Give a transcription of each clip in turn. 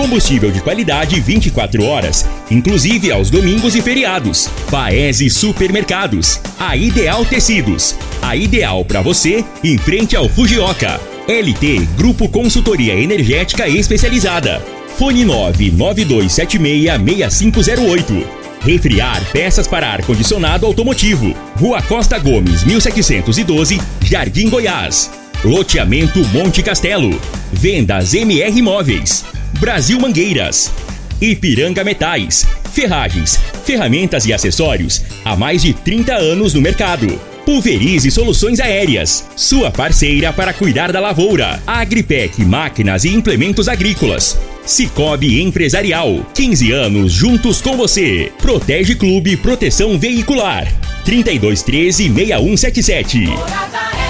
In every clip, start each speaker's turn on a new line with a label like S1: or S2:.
S1: Combustível de qualidade 24 horas, inclusive aos domingos e feriados. Paese Supermercados. A Ideal Tecidos. A ideal para você em frente ao Fujioka. LT Grupo Consultoria Energética Especializada. Fone 992766508. Refriar peças para ar-condicionado automotivo. Rua Costa Gomes, 1712, Jardim Goiás. Loteamento Monte Castelo. Vendas MR Imóveis. Brasil Mangueiras. Ipiranga Metais. Ferragens, ferramentas e acessórios há mais de 30 anos no mercado. Pulverize Soluções Aéreas, sua parceira para cuidar da lavoura. Agripec Máquinas e Implementos Agrícolas. Cicobi Empresarial, 15 anos juntos com você. Protege Clube Proteção Veicular. 3213 6177.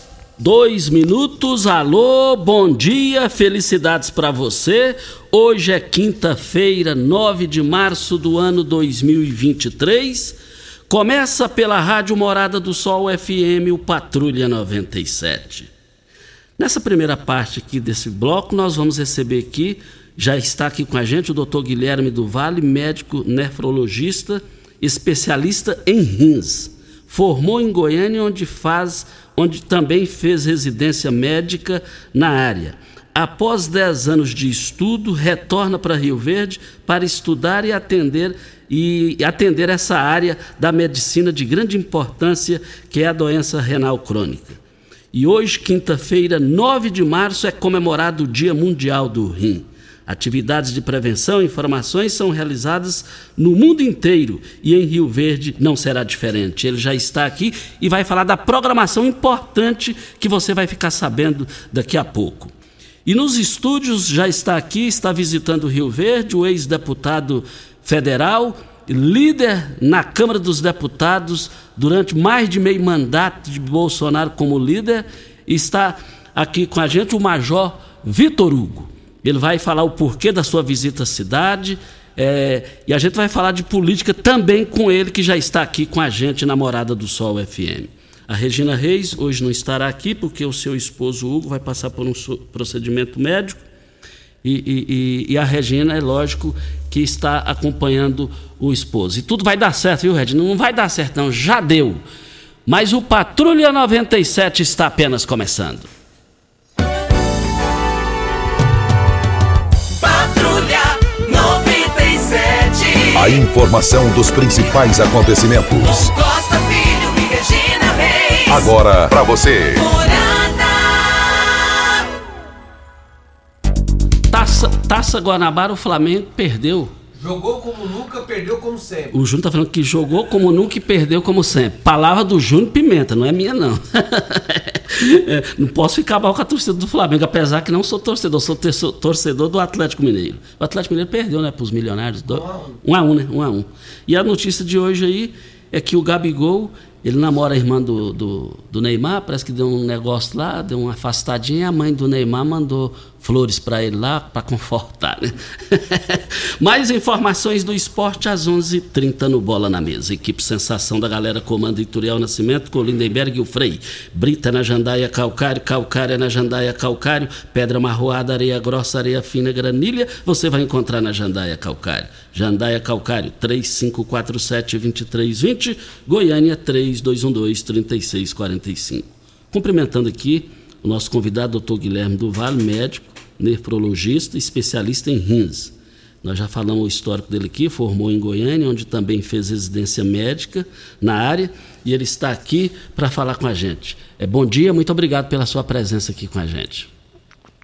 S2: dois minutos. Alô, bom dia, felicidades para você. Hoje é quinta-feira, 9 de março do ano 2023. Começa pela Rádio Morada do Sol FM, o Patrulha 97. Nessa primeira parte aqui desse bloco, nós vamos receber aqui, já está aqui com a gente o Dr. Guilherme do Vale, médico nefrologista, especialista em rins. Formou em Goiânia, onde faz, onde também fez residência médica na área. Após 10 anos de estudo, retorna para Rio Verde para estudar e atender e atender essa área da medicina de grande importância, que é a doença renal crônica. E hoje, quinta-feira, 9 de março, é comemorado o Dia Mundial do Rim. Atividades de prevenção e informações são realizadas no mundo inteiro e em Rio Verde não será diferente. Ele já está aqui e vai falar da programação importante que você vai ficar sabendo daqui a pouco. E nos estúdios já está aqui, está visitando Rio Verde, o ex-deputado federal, líder na Câmara dos Deputados durante mais de meio mandato de Bolsonaro como líder, está aqui com a gente o Major Vitor Hugo. Ele vai falar o porquê da sua visita à cidade. é, e a gente vai falar de política também com ele, que já está aqui com a gente na Morada do Sol FM. A Regina Reis hoje não estará aqui porque o seu esposo Hugo vai passar por um procedimento médico. E- e- e a Regina, é lógico, que está acompanhando o esposo. E tudo vai dar certo, viu, Regina? Não vai dar certo, não. Já deu. Mas o Patrulha 97 está apenas começando.
S3: A informação dos principais acontecimentos.
S4: Costa Filho e Regina Reis.
S3: Agora para você.
S2: Taça, Taça Guanabara, o Flamengo perdeu.
S5: Jogou como nunca, perdeu como sempre.
S2: O Júnior tá falando que jogou como nunca e perdeu como sempre. Palavra do Júnior Pimenta, não é minha, não. É, não posso ficar mal com a torcida do Flamengo, apesar que não sou torcedor, sou torcedor do Atlético Mineiro. O Atlético Mineiro perdeu, né, para os milionários. Do... Um a um, né? Um a um. E a notícia de hoje aí é que o Gabigol, ele namora a irmã do, do, do Neymar, parece que deu um negócio lá, deu uma afastadinha, a mãe do Neymar mandou flores para ele lá para confortar, né? Mais informações do esporte às 11h30 no Bola na Mesa. Equipe Sensação da galera comanda Ituriel Nascimento, com Lindenberg e o Frei. Brita na Jandaia Calcário, Calcária na Jandaia Calcário, Pedra Marroada, Areia Grossa, Areia Fina, Granilha, você vai encontrar na Jandaia Calcário. Jandaia Calcário, 3547-2320, Goiânia 3212-3645. Cumprimentando aqui o nosso convidado, doutor Guilherme Duval, médico, nefrologista, especialista em rins. Nós já falamos o histórico dele aqui, formou em Goiânia, onde também fez residência médica na área, e ele está aqui para falar com a gente. É, bom dia, muito obrigado pela sua presença aqui com a gente.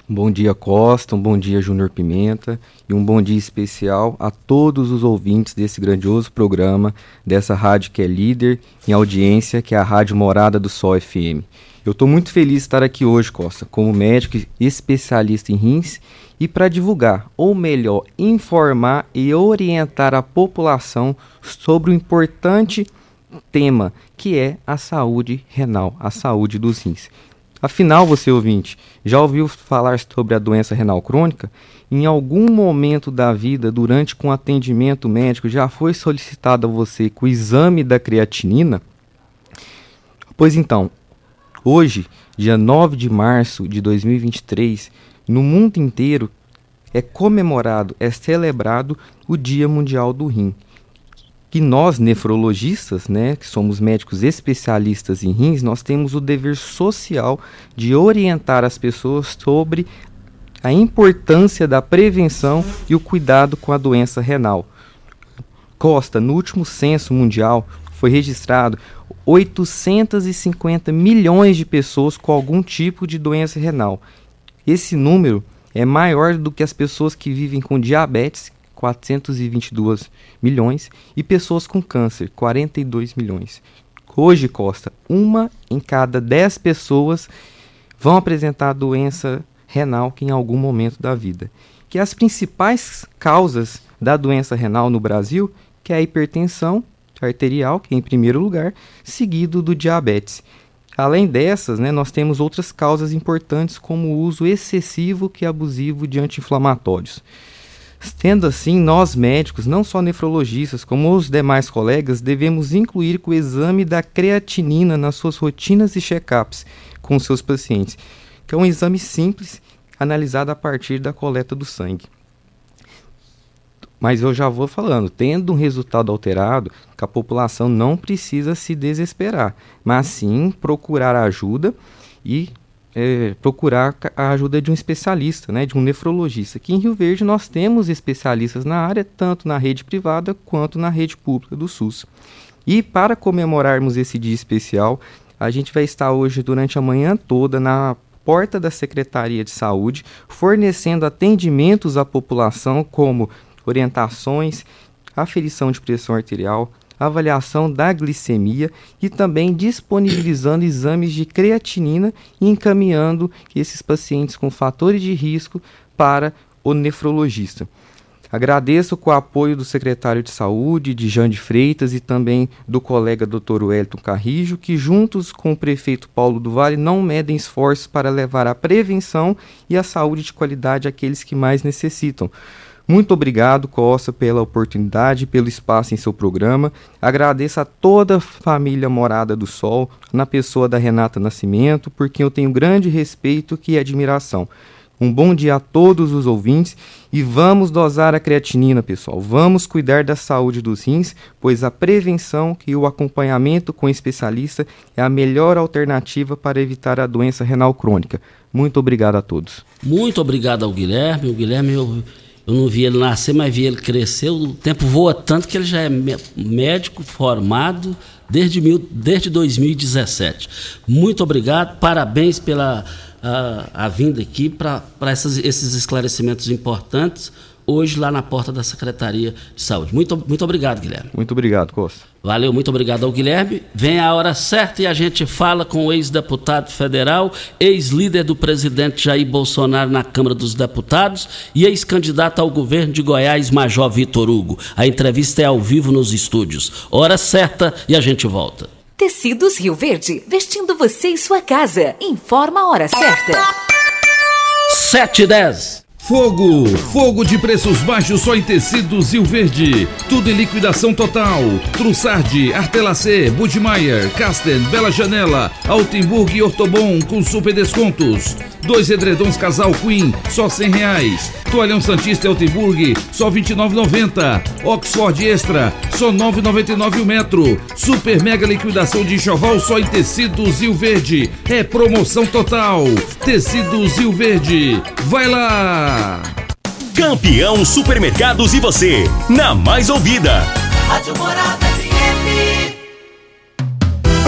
S6: Bom dia, Costa, um bom dia, Júnior Pimenta, e um bom dia especial a todos os ouvintes desse grandioso programa, dessa rádio que é líder em audiência, que é a Rádio Morada do Sol FM. Eu estou muito feliz de estar aqui hoje, Costa, como médico especialista em rins e para divulgar, ou melhor, informar e orientar a população sobre o importante tema que é a saúde renal, a saúde dos rins. Afinal, você ouvinte, já ouviu falar sobre a doença renal crônica? Em algum momento da vida, durante com atendimento médico, já foi solicitado a você o exame da creatinina? Pois então, hoje, dia 9 de março de 2023, no mundo inteiro é comemorado, é celebrado o Dia Mundial do Rim. Que nós, nefrologistas, né, que somos médicos especialistas em rins, nós temos o dever social de orientar as pessoas sobre a importância da prevenção e o cuidado com a doença renal. Costa, no último censo mundial, foi registrado 850 milhões de pessoas com algum tipo de doença renal. Esse número é maior do que as pessoas que vivem com diabetes, 422 milhões, e pessoas com câncer, 42 milhões. Hoje, Costa, uma em cada 10 pessoas vão apresentar doença renal que em algum momento da vida. Que as principais causas da doença renal no Brasil, que é a hipertensão arterial, que é em primeiro lugar, seguido do diabetes. Além dessas, né, nós temos outras causas importantes, como o uso excessivo e abusivo de anti-inflamatórios. Sendo assim, nós médicos, não só nefrologistas, como os demais colegas, devemos incluir o exame da creatinina nas suas rotinas e check-ups com seus pacientes, que é um exame simples, analisado a partir da coleta do sangue. Mas eu já vou falando, tendo um resultado alterado, que a população não precisa se desesperar, mas sim procurar ajuda e é, procurar a ajuda de um especialista, né, de um nefrologista. Aqui em Rio Verde nós temos especialistas na área, tanto na rede privada quanto na rede pública do SUS. E para comemorarmos esse dia especial, a gente vai estar hoje durante a manhã toda na porta da Secretaria de Saúde, fornecendo atendimentos à população como orientações, aferição de pressão arterial, avaliação da glicemia e também disponibilizando exames de creatinina e encaminhando esses pacientes com fatores de risco para o nefrologista. Agradeço com o apoio do secretário de Saúde, de Jande Freitas e também do colega Dr. Wellington Carrijo, que juntos com o prefeito Paulo do Vale não medem esforços para levar a prevenção e a saúde de qualidade àqueles que mais necessitam. Muito obrigado, Costa, pela oportunidade, pelo espaço em seu programa. Agradeço a toda a família Morada do Sol, na pessoa da Renata Nascimento, por quem eu tenho grande respeito e admiração. Um bom dia a todos os ouvintes e vamos dosar a creatinina, pessoal. Vamos cuidar da saúde dos rins, pois a prevenção e o acompanhamento com especialista é a melhor alternativa para evitar a doença renal crônica. Muito obrigado a todos.
S2: Muito obrigado ao Guilherme. O Guilherme, eu eu não vi ele nascer, mas vi ele crescer. O tempo voa tanto que ele já é médico formado desde, mil, desde 2017. Muito obrigado, parabéns pela a, a vinda aqui para esses esclarecimentos importantes hoje lá na porta da Secretaria de Saúde. Muito, muito obrigado, Guilherme.
S6: Muito obrigado, Costa.
S2: Valeu, muito obrigado ao Guilherme. Vem a hora certa e a gente fala com o ex-deputado federal, ex-líder do presidente Jair Bolsonaro na Câmara dos Deputados e ex-candidato ao governo de Goiás, Major Vitor Hugo. A entrevista é ao vivo nos estúdios. Hora certa e a gente volta.
S7: Tecidos Rio Verde, vestindo você e sua casa. Informa a hora certa.
S2: 7 e 10.
S8: Fogo! Fogo de preços baixos só em tecidos Rio Verde. Tudo em liquidação total. Trussardi, Artelacê, Budmeier, Casten, Bela Janela, Altenburg e Ortobon com super descontos. Dois edredons casal Queen, só cem reais. Toalhão Santista Eltenburg, só 29,90. Oxford Extra, só 9,99 o metro. Super mega liquidação de enxoval só em tecidos Rio Verde. É promoção total. Tecidos Rio Verde. Vai lá!
S1: Campeão Supermercados e você, na mais ouvida.
S4: Rádio Morada.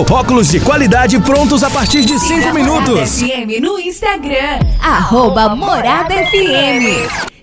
S9: óculos de qualidade prontos a partir de 5 minutos.
S7: FM no Instagram, arroba Morada FM.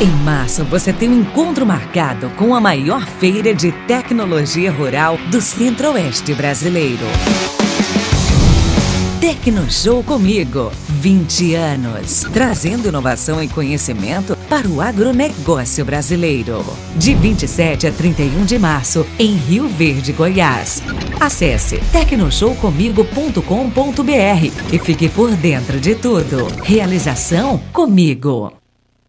S10: Em março, você tem um encontro marcado com a maior feira de tecnologia rural do Centro-Oeste brasileiro. Tecnoshow comigo, 20 anos, trazendo inovação e conhecimento para o agronegócio brasileiro. De 27 a 31 de março, em Rio Verde, Goiás. Acesse tecnoshowcomigo.com.br e fique por dentro de tudo. Realização comigo.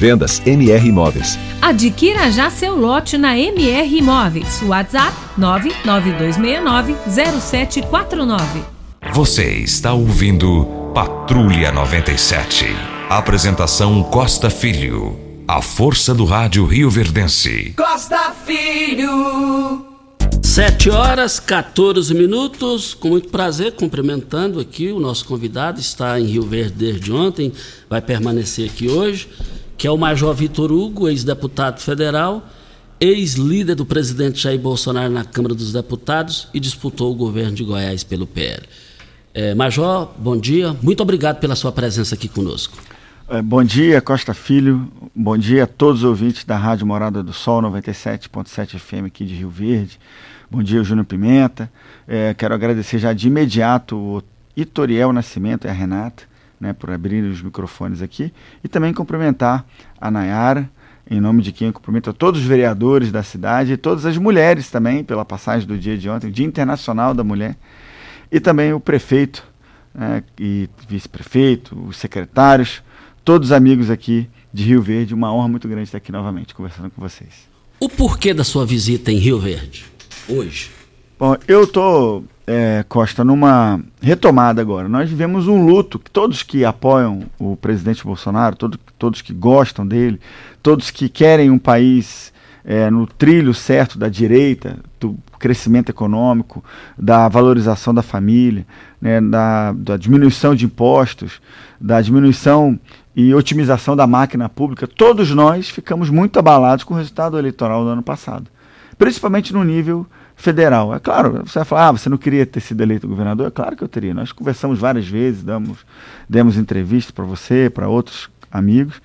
S11: Vendas MR Imóveis.
S12: Adquira já seu lote na MR Imóveis. WhatsApp 992690749.
S13: Você está ouvindo Patrulha 97. Apresentação Costa Filho. A força do rádio Rio Verdense.
S4: Costa Filho.
S2: 7 horas 14 minutos. Com muito prazer, cumprimentando aqui o nosso convidado. Está em Rio Verde desde ontem, vai permanecer aqui hoje. Que é o Major Vitor Hugo, ex-deputado federal, ex-líder do presidente Jair Bolsonaro na Câmara dos Deputados e disputou o governo de Goiás pelo PL. É, Major, bom dia. Muito obrigado pela sua presença aqui conosco.
S14: É, bom dia, Costa Filho. Bom dia a todos os ouvintes da Rádio Morada do Sol 97.7 FM aqui de Rio Verde. Bom dia, Júnior Pimenta. É, quero agradecer já de imediato o Itoriel Nascimento e a Renata né, por abrir os microfones aqui. E também cumprimentar a Nayara, em nome de quem eu cumprimento a todos os vereadores da cidade e todas as mulheres também, pela passagem do dia de ontem, Dia Internacional da Mulher. E também o prefeito né, e vice-prefeito, os secretários, todos os amigos aqui de Rio Verde. Uma honra muito grande estar aqui novamente conversando com vocês.
S2: O porquê da sua visita em Rio Verde, hoje?
S14: Bom, eu estou, é, Costa, numa retomada agora. Nós vivemos um luto, que todos que apoiam o presidente Bolsonaro, todo, todos que gostam dele, todos que querem um país é, no trilho certo da direita, do crescimento econômico, da valorização da família, né, da, da diminuição de impostos, da diminuição e otimização da máquina pública, todos nós ficamos muito abalados com o resultado eleitoral do ano passado, principalmente no nível federal. É claro, você vai falar, ah, você não queria ter sido eleito governador? É claro que eu teria. Nós conversamos várias vezes, damos, demos entrevistas para você, para outros amigos.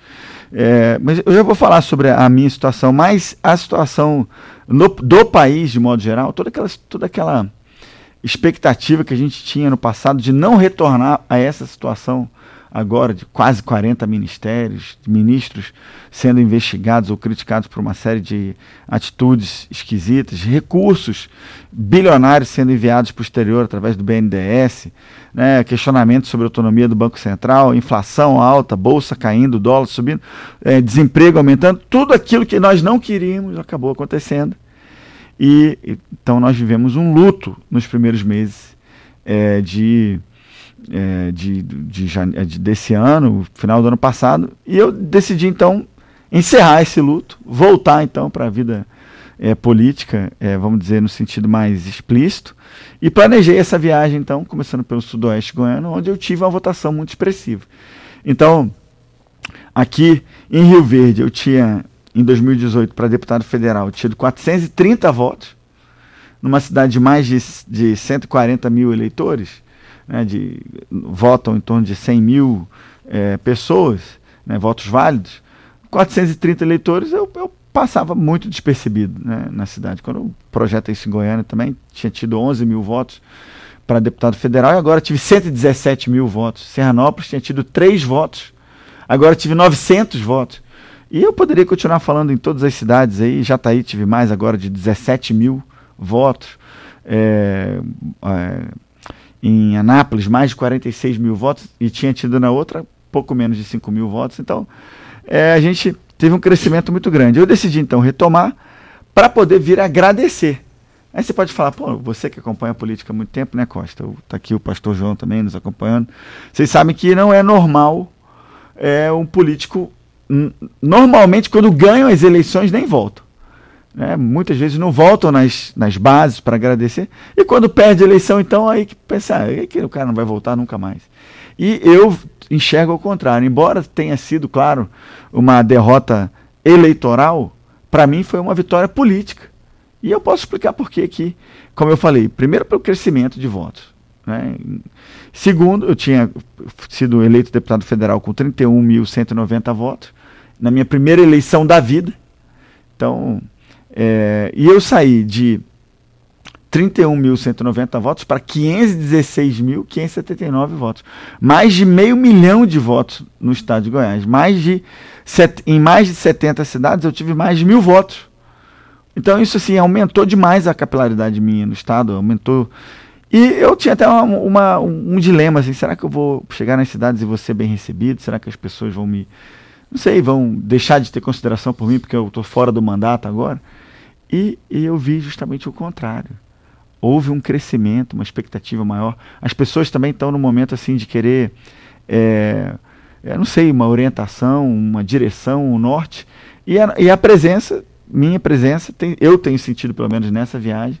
S14: É, mas eu já vou falar sobre a minha situação, mas a situação no, do país, de modo geral, toda aquela, toda aquela expectativa que a gente tinha no passado de não retornar a essa situação agora de quase 40 ministérios, ministros sendo investigados ou criticados por uma série de atitudes esquisitas, recursos bilionários sendo enviados para o exterior através do BNDES, né, questionamentos sobre a autonomia do Banco Central, inflação alta, bolsa caindo, dólar subindo, é, desemprego aumentando, tudo aquilo que nós não queríamos acabou acontecendo. E então nós vivemos um luto nos primeiros meses é, de é, de, de, é, de, desse ano, final do ano passado, e eu decidi então encerrar esse luto, voltar então para a vida é, política, é, vamos dizer no sentido mais explícito, e planejei essa viagem então, começando pelo sudoeste goiano, onde eu tive uma votação muito expressiva. Então, aqui em Rio Verde, eu tinha em 2018 para deputado federal tido 430 votos, numa cidade de mais de, de 140 mil eleitores, né, de, votam em torno de 100 mil é, pessoas, né, votos válidos, 430 eleitores, eu, eu passava muito despercebido né, na cidade. Quando o projeto isso em Goiânia também tinha tido 11 mil votos para deputado federal e agora tive 117 mil votos. Serranópolis tinha tido 3 votos, agora tive 900 votos. E eu poderia continuar falando em todas as cidades aí, Jataí tive mais agora de 17 mil votos. É, é, em Anápolis mais de 46 mil votos e tinha tido na outra pouco menos de 5 mil votos. Então, é, a gente teve um crescimento muito grande. Eu decidi então retomar para poder vir agradecer. Aí você pode falar, pô, você que acompanha a política há muito tempo, né, Costa? Está aqui o pastor João também nos acompanhando. Vocês sabem que não é normal é, um político, normalmente, quando ganham as eleições, nem volta né, muitas vezes não voltam nas, nas bases para agradecer. E quando perde a eleição, então aí que pensa, ah, que o cara não vai voltar nunca mais. E eu enxergo ao contrário. Embora tenha sido, claro, uma derrota eleitoral, para mim foi uma vitória política. E eu posso explicar por que aqui. Como eu falei, primeiro pelo crescimento de votos. Né? Segundo, eu tinha sido eleito deputado federal com 31.190 votos, na minha primeira eleição da vida. Então, é, e eu saí de 31.190 votos para 516.579 votos. Mais de meio milhão de votos no estado de Goiás. Mais de set, em mais de 70 cidades eu tive mais de mil votos. Então isso assim aumentou demais a capilaridade minha no estado, aumentou. E eu tinha até uma, uma, um dilema assim, será que eu vou chegar nas cidades e vou ser bem recebido? Será que as pessoas vão me não sei, vão deixar de ter consideração por mim porque eu estou fora do mandato agora? E, e eu vi justamente o contrário. Houve um crescimento, uma expectativa maior. As pessoas também estão no momento assim de querer, é, não sei, uma orientação, uma direção, um norte. E a, e a presença, minha presença, tem, eu tenho sentido, pelo menos nessa viagem,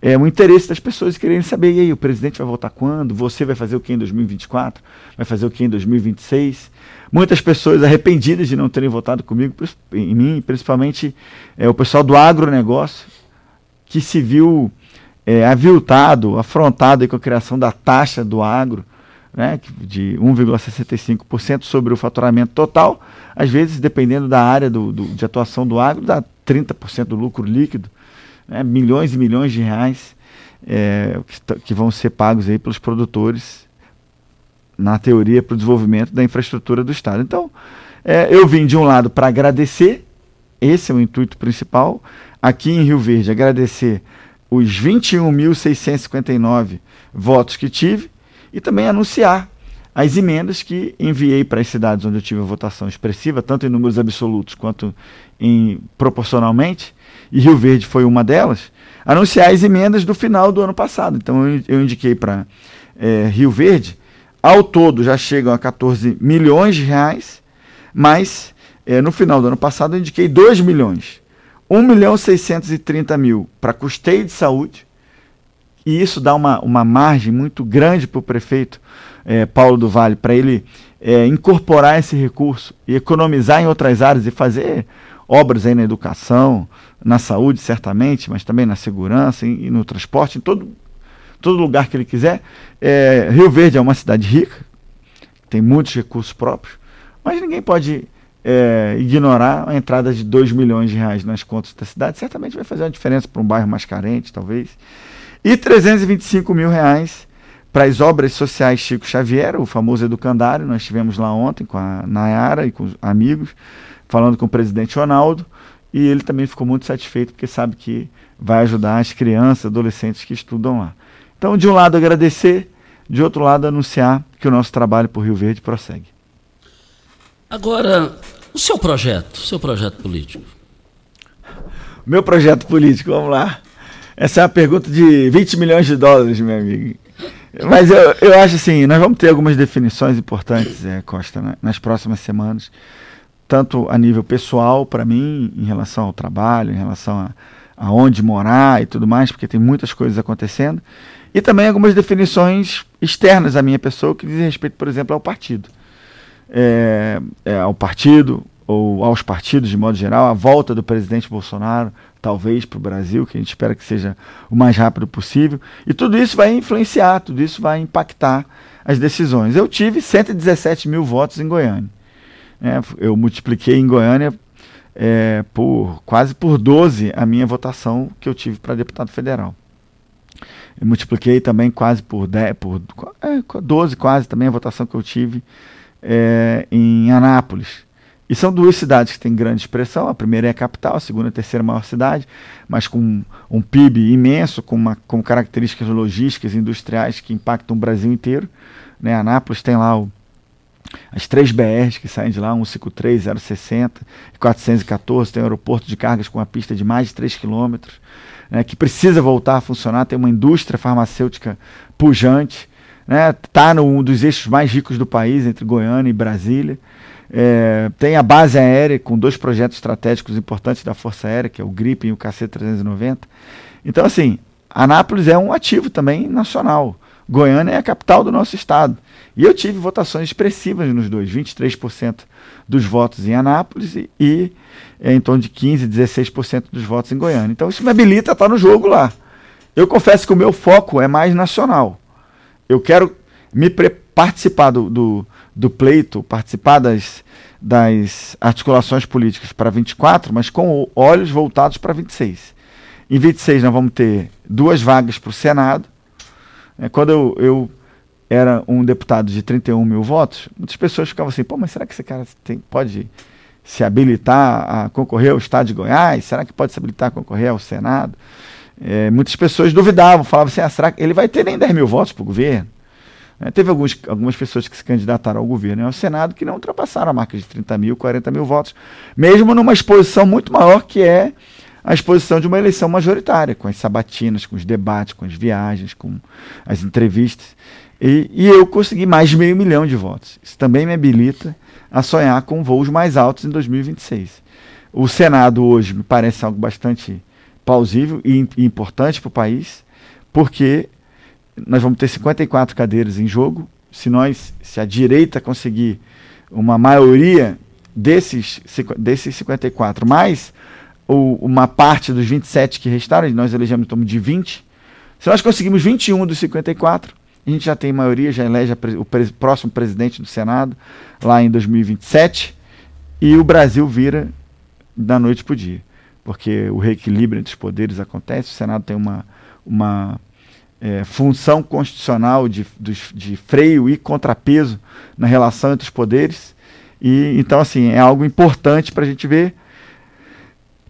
S14: é o interesse das pessoas querendo saber, e aí, o presidente vai voltar quando? Você vai fazer o que em 2024? Vai fazer o que em 2026? Muitas pessoas arrependidas de não terem votado comigo, em mim, principalmente é, o pessoal do agronegócio, que se viu é, aviltado, afrontado com a criação da taxa do agro, né, de 1,65% sobre o faturamento total, às vezes, dependendo da área do, do, de atuação do agro, dá 30% do lucro líquido, né, milhões e milhões de reais é, que, que, vão ser pagos aí pelos produtores na teoria, para o desenvolvimento da infraestrutura do Estado. Então, é, eu vim de um lado para agradecer, esse é o intuito principal, aqui em Rio Verde, agradecer os 21.659 votos que tive e também anunciar as emendas que enviei para as cidades onde eu tive a votação expressiva, tanto em números absolutos quanto em proporcionalmente, e Rio Verde foi uma delas, anunciar as emendas do final do ano passado. Então eu, indiquei para é, Rio Verde ao todo já chegam a 14 milhões de reais, mas é, no final do ano passado eu indiquei 2 milhões. 1 milhão 630 mil para custeio de saúde, e isso dá uma, uma margem muito grande para o prefeito é, Paulo do Vale, para ele é, incorporar esse recurso e economizar em outras áreas e fazer obras aí na educação, na saúde, certamente, mas também na segurança e, e no transporte, em todo, todo lugar que ele quiser. É, Rio Verde é uma cidade rica, tem muitos recursos próprios, mas ninguém pode é, ignorar a entrada de 2 milhões de reais nas contas da cidade. Certamente vai fazer uma diferença para um bairro mais carente, talvez. E 325 mil reais para as obras sociais Chico Xavier, o famoso educandário. Nós estivemos lá ontem com a Nayara e com os amigos, falando com o presidente Ronaldo. E ele também ficou muito satisfeito porque sabe que vai ajudar as crianças, adolescentes que estudam lá. Então, de um lado, agradecer, de outro lado, anunciar que o nosso trabalho por Rio Verde prossegue.
S2: Agora, o seu projeto, o seu projeto político.
S14: Meu projeto político, vamos lá. Essa é uma pergunta de 20 milhões de dólares, meu amigo. Mas eu, eu acho assim, nós vamos ter algumas definições importantes, é, Costa, né, nas próximas semanas, tanto a nível pessoal, para mim, em relação ao trabalho, em relação a, a onde morar e tudo mais, porque tem muitas coisas acontecendo, e também algumas definições externas à minha pessoa, que dizem respeito, por exemplo, ao partido é, é, ao partido ou aos partidos de modo geral, a volta do presidente Bolsonaro, talvez para o Brasil, que a gente espera que seja o mais rápido possível. E tudo isso vai influenciar, tudo isso vai impactar as decisões. Eu tive 117 mil votos em Goiânia. É, eu multipliquei em Goiânia é, por quase por 12 a minha votação que eu tive para deputado federal. Eu multipliquei também quase por, 10, por é, 12 quase também a votação que eu tive é, em Anápolis. E são duas cidades que têm grande expressão. A primeira é a capital, a segunda é a terceira maior cidade, mas com um PIB imenso, com, uma, com características logísticas e industriais que impactam o Brasil inteiro. Né? Anápolis tem lá o, as três BRs que saem de lá, 153, 060 e 414. Tem um aeroporto de cargas com uma pista de mais de 3 quilômetros, né? que precisa voltar a funcionar. Tem uma indústria farmacêutica pujante né? Tá no um dos eixos mais ricos do país, entre Goiânia e Brasília. É, tem a base aérea com dois projetos estratégicos importantes da Força Aérea, que é o GRIP e o KC-390. Então, assim, Anápolis é um ativo também nacional. Goiânia é a capital do nosso estado. E eu tive votações expressivas nos dois, 23% dos votos em Anápolis e, e é, em torno de 15%, 16% dos votos em Goiânia. Então isso me habilita a estar no jogo lá. Eu confesso que o meu foco é mais nacional eu quero me participar do, do, do, pleito, participar das, das articulações políticas para 24, mas com olhos voltados para 26. Em 26 nós vamos ter duas vagas para o Senado. É, quando eu, eu era um deputado de 31 mil votos, muitas pessoas ficavam assim, pô, mas será que esse cara tem, pode se habilitar a concorrer ao Estado de Goiás? Será que pode se habilitar a concorrer ao Senado? É, muitas pessoas duvidavam, falavam assim: ah, será que ele vai ter nem 10 mil votos para o governo? É, teve alguns, algumas pessoas que se candidataram ao governo e ao Senado que não ultrapassaram a marca de 30 mil, 40 mil votos, mesmo numa exposição muito maior que é a exposição de uma eleição majoritária, com as sabatinas, com os debates, com as viagens, com as entrevistas. E, e eu consegui mais de meio milhão de votos. Isso também me habilita a sonhar com voos mais altos em 2026. O Senado hoje me parece algo bastante plausível e, e importante para o país, porque nós vamos ter 54 cadeiras em jogo. Se nós, se a direita conseguir uma maioria desses, desses 54, mais uma parte dos 27 que restaram, nós elegemos em torno de 20. Se nós conseguimos 21 dos 54, a gente já tem maioria, já elege o próximo presidente do Senado lá em 2027 e o Brasil vira da noite para o dia porque o reequilíbrio entre os poderes acontece, o Senado tem uma, uma é, função constitucional de, de, de, freio e contrapeso na relação entre os poderes. E então, assim, é algo importante para a gente ver.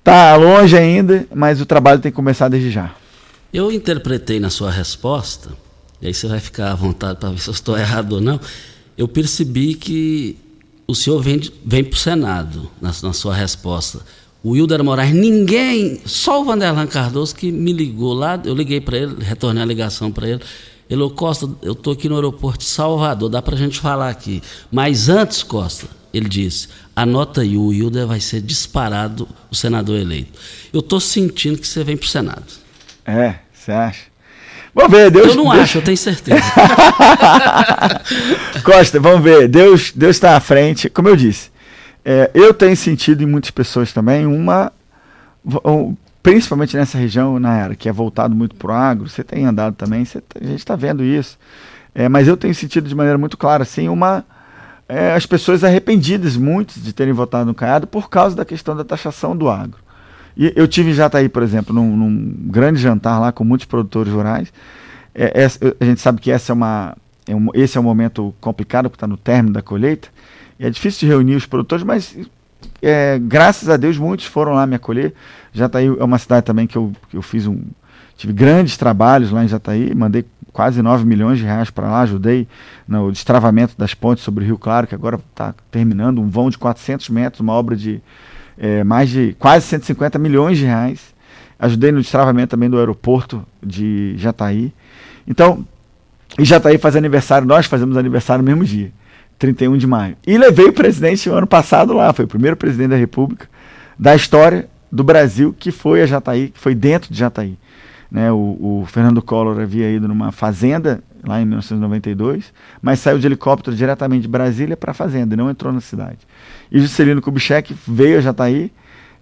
S14: Está longe ainda, mas o trabalho tem que começar desde já.
S2: Eu interpretei na sua resposta, e aí você vai ficar à vontade para ver se eu estou errado ou não. Eu percebi que o senhor vem, vem para o Senado na, na sua resposta o Wilder Moraes, ninguém, só o Vanderlan Cardoso que me ligou lá, eu liguei para ele, retornei a ligação para ele. Ele, Costa, eu estou aqui no aeroporto de Salvador, dá para a gente falar aqui. Mas antes, Costa, ele disse: anota aí, o Hilda vai ser disparado o senador eleito. Eu estou sentindo que você vem para o Senado.
S14: É, você acha? Vamos ver, Deus.
S2: Eu não
S14: Deus...
S2: acho, eu tenho certeza.
S14: Costa, vamos ver. Deus Deus está à frente. Como eu disse, é, eu tenho sentido em muitas pessoas também uma. Principalmente nessa região, na era que é voltado muito para o agro, você tem andado também, você, a gente está vendo isso. É, mas eu tenho sentido de maneira muito clara, assim, uma. É, as pessoas arrependidas, muitos, de terem votado no Caiado por causa da questão da taxação do agro. E eu tive em Jataí, por exemplo, num, num grande jantar lá com muitos produtores rurais. É, a gente sabe que essa é uma, é um, esse é um momento complicado, porque está no término da colheita. É difícil de reunir os produtores, mas é, graças a Deus muitos foram lá me acolher. Jataí é uma cidade também que eu, que eu fiz um. Tive grandes trabalhos lá em Jataí, mandei quase 9 milhões de reais para lá, ajudei no destravamento das pontes sobre o Rio Claro, que agora está terminando, um vão de 400 metros, uma obra de é, mais de quase 150 milhões de reais. Ajudei no destravamento também do aeroporto de Jataí. Então, e Jataí faz aniversário, nós fazemos aniversário no mesmo dia, 31 de maio. E levei o presidente o ano passado lá, foi o primeiro presidente da República da história do Brasil que foi a Jataí, que foi dentro de Jataí. Né, o, o, Fernando Collor havia ido numa fazenda lá em 1992, mas saiu de helicóptero diretamente de Brasília para a fazenda, e não entrou na cidade. E Juscelino Kubitschek veio a Jataí,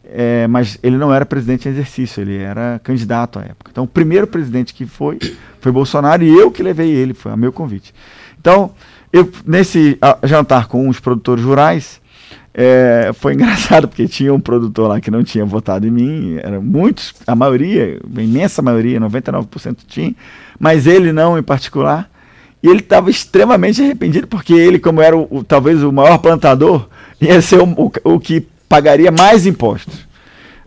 S14: é, mas ele não era presidente em exercício, ele era candidato à época. Então, o primeiro presidente que foi foi Bolsonaro e eu que levei ele, foi a meu convite. Então, eu, nesse jantar com os produtores rurais, é, foi engraçado porque tinha um produtor lá que não tinha votado em mim, eram muitos, a maioria, a imensa maioria, 99% tinha, mas ele não em particular. E ele estava extremamente arrependido porque ele, como era o, o, talvez o maior plantador, ia ser o, o, o que pagaria mais impostos.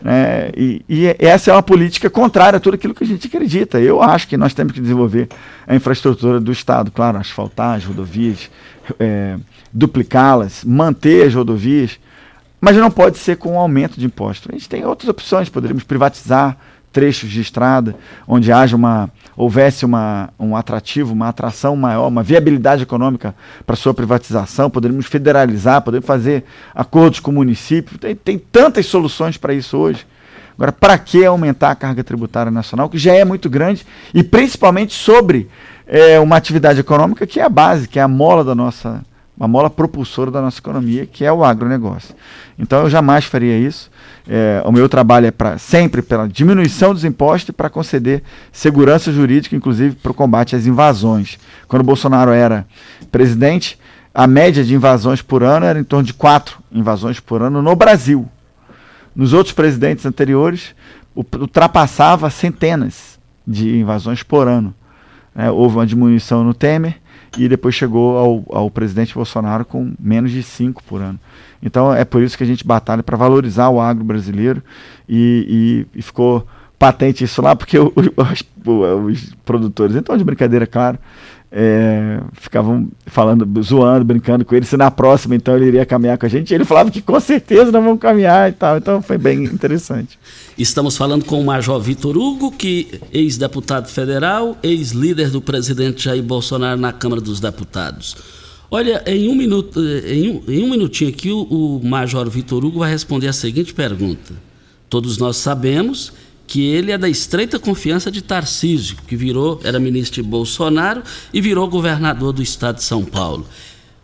S14: Né? E, e, essa é uma política contrária a tudo aquilo que a gente acredita. Eu acho que nós temos que desenvolver a infraestrutura do Estado, claro, asfaltar as rodovias, é, duplicá-las, manter as rodovias, mas não pode ser com um aumento de impostos. A gente tem outras opções, poderíamos privatizar trechos de estrada, onde haja uma, houvesse uma, um atrativo, uma atração maior, uma viabilidade econômica para sua privatização, poderíamos federalizar, poderíamos fazer acordos com o município. Tem, tem tantas soluções para isso hoje. Agora, para que aumentar a carga tributária nacional, que já é muito grande, e principalmente sobre é, uma atividade econômica que é a base, que é a mola da nossa, a mola propulsora da nossa economia, que é o agronegócio. Então eu jamais faria isso. É, o meu trabalho é para sempre pela diminuição dos impostos e para conceder segurança jurídica, inclusive para o combate às invasões. Quando o Bolsonaro era presidente, a média de invasões por ano era em torno de quatro invasões por ano no Brasil. Nos outros presidentes anteriores, ultrapassava centenas de invasões por ano. É, houve uma diminuição no Temer e depois chegou ao, ao presidente Bolsonaro com menos de cinco por ano. Então é por isso que a gente batalha para valorizar o agro brasileiro e, e, e, ficou patente isso lá, porque o, os, os, produtores, então de brincadeira, claro, é, ficavam falando, zoando, brincando com ele, se na próxima então ele iria caminhar com a gente. Ele falava que com certeza nós vamos caminhar e tal. Então foi bem interessante.
S2: Estamos falando com o Major Vitor Hugo, que ex-deputado federal, ex-líder do presidente Jair Bolsonaro na Câmara dos Deputados. Olha, em um, minuto, em um, em um minutinho aqui, o, o Major Vitor Hugo vai responder a seguinte pergunta. Todos nós sabemos que ele é da estreita confiança de Tarcísio, que virou, era ministro de Bolsonaro e virou governador do estado de São Paulo.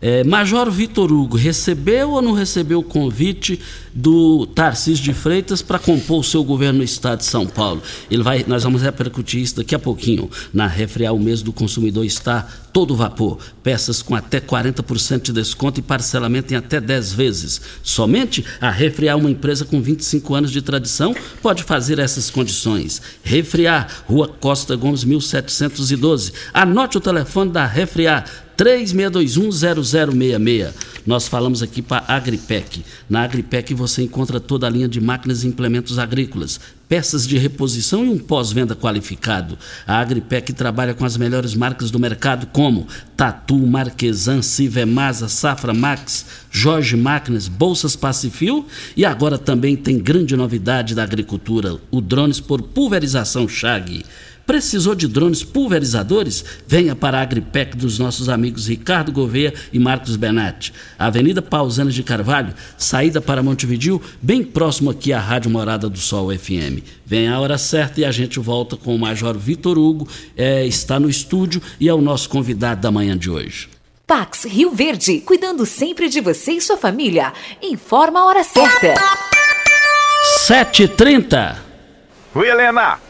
S2: É, Major Vitor Hugo recebeu ou não recebeu o convite do Tarcísio de Freitas para compor o seu governo no estado de São Paulo? Ele vai, nós vamos repercutir isso daqui a pouquinho. Na Refrear, o mês do consumidor está todo vapor. Peças com até 40% de desconto e parcelamento em até 10 vezes. Somente a Refrear, uma empresa com 25 anos de tradição, pode fazer essas condições. Refrear, Rua Costa Gomes, 1712. Anote o telefone da Refrear 36210066. Nós falamos aqui para a Agripec. Na Agripec você encontra toda a linha de máquinas e implementos agrícolas, peças de reposição e um pós-venda qualificado. A Agripec trabalha com as melhores marcas do mercado como Tatu, Marquesan, Civemasa, Safra Max, Jorge Máquinas, Bolsas Pacifil e agora também tem grande novidade da agricultura, o drones por pulverização Chag. Precisou de drones pulverizadores? Venha para a Agripec dos nossos amigos Ricardo Gouveia e Marcos Benatti. Avenida Pausanes de Carvalho, saída para Montevidil, bem próximo aqui à Rádio Morada do Sol FM. Vem a hora certa e a gente volta com o Major Vitor Hugo, é, está no estúdio e é o nosso convidado da manhã de hoje.
S7: Pax Rio Verde, cuidando sempre de você e sua família. Informa a hora certa.
S2: 7h30.
S15: Oi, Helena!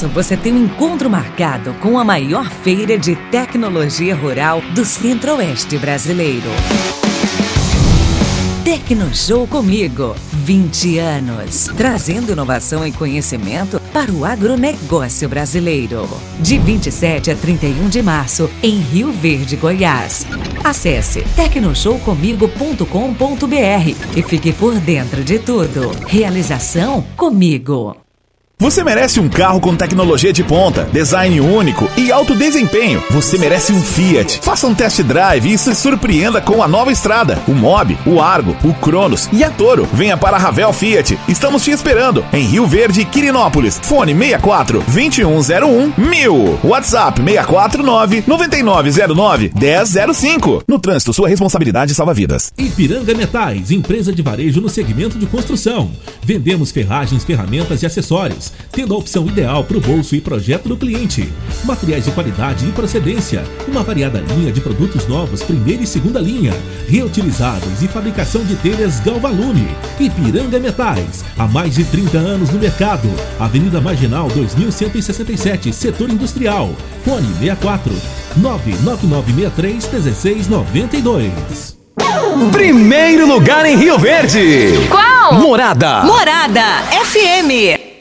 S10: março, você tem um encontro marcado com a maior feira de tecnologia rural do Centro-Oeste brasileiro. Tecnoshow comigo, 20 anos, trazendo inovação e conhecimento para o agronegócio brasileiro. De 27 a 31 de março, em Rio Verde, Goiás. Acesse tecnoshowcomigo.com.br e fique por dentro de tudo. Realização comigo.
S9: Você merece um carro com tecnologia de ponta, design único e alto desempenho. Você merece um Fiat. Faça um test drive e se surpreenda com a nova estrada, o Mob, o Argo, o Cronos e a Toro. Venha para a Ravel Fiat. Estamos te esperando em Rio Verde, Quirinópolis. Fone 64 2101 1000. WhatsApp 649 9909 1005. No trânsito, sua responsabilidade salva vidas.
S16: Ipiranga Metais, empresa de varejo no segmento de construção. Vendemos ferragens, ferramentas e acessórios tendo a opção ideal para o bolso e projeto do cliente. Materiais de qualidade e procedência, uma variada linha de produtos novos, primeira e segunda linha, reutilizáveis e fabricação de telhas Galvalume. Ipiranga Metais, há mais de 30 anos no mercado. Avenida Marginal 2167, Setor Industrial. Fone 64 99963 1692.
S9: Primeiro lugar em Rio Verde.
S17: Qual?
S9: Morada.
S17: Morada FM.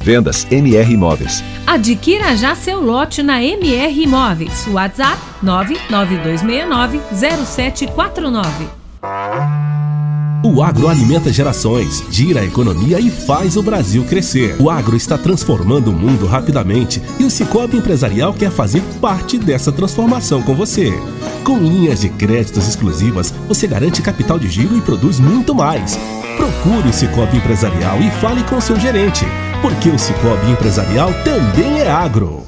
S11: Vendas MR Imóveis.
S12: Adquira já seu lote na MR Imóveis. WhatsApp 992690749.
S16: O agro alimenta gerações, gira a economia e faz o Brasil crescer. O agro está transformando o mundo rapidamente e o Cicobi Empresarial quer fazer parte dessa transformação com você. Com linhas de créditos exclusivas, você garante capital de giro e produz muito mais. Procure o Cicobi Empresarial e fale com seu gerente, porque o Cicobi Empresarial também é agro.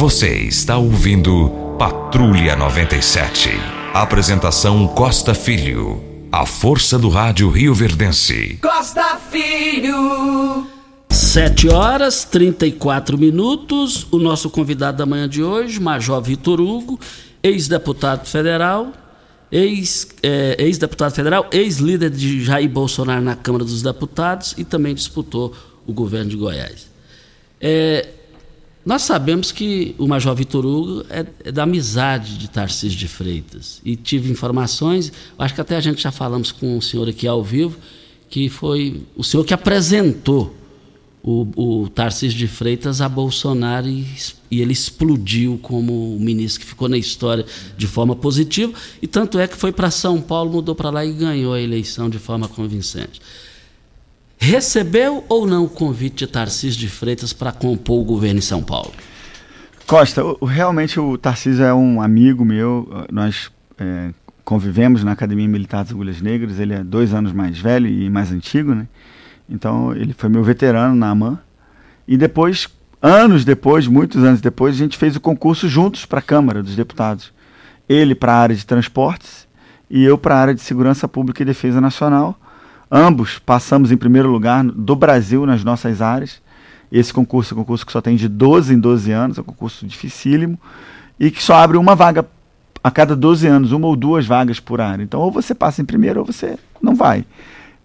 S13: Você está ouvindo Patrulha 97. Apresentação Costa Filho. A força do rádio Rio Verdense.
S4: Costa Filho.
S2: 7 horas 34 minutos. O nosso convidado da manhã de hoje, Major Vitor Hugo, ex-deputado federal, ex, é, ex-deputado federal, ex-líder de Jair Bolsonaro na Câmara dos Deputados e também disputou o governo de Goiás. É, nós sabemos que o Major Vitor Hugo é, é, da amizade de Tarcísio de Freitas. E tive informações, acho que até a gente já falamos com o senhor aqui ao vivo, que foi o senhor que apresentou o, o Tarcísio de Freitas a Bolsonaro e, e, ele explodiu como o ministro que ficou na história de forma positiva. E tanto é que foi para São Paulo, mudou para lá e ganhou a eleição de forma convincente. Recebeu ou não o convite de Tarcísio de Freitas para compor o governo em São Paulo?
S14: Costa, o, realmente o Tarcísio é um amigo meu. Nós é, convivemos na Academia Militar das Agulhas Negras. Ele é dois anos mais velho e mais antigo, né? Então ele foi meu veterano na AMAN. E depois, anos depois, muitos anos depois, a gente fez o concurso juntos para a Câmara dos Deputados. Ele para a área de transportes e eu para a área de segurança pública e defesa nacional. Ambos passamos em primeiro lugar do Brasil nas nossas áreas. Esse concurso é um concurso que só tem de 12 em 12 anos, é um concurso dificílimo e que só abre uma vaga a cada 12 anos, uma ou duas vagas por área. Então, ou você passa em primeiro ou você não vai.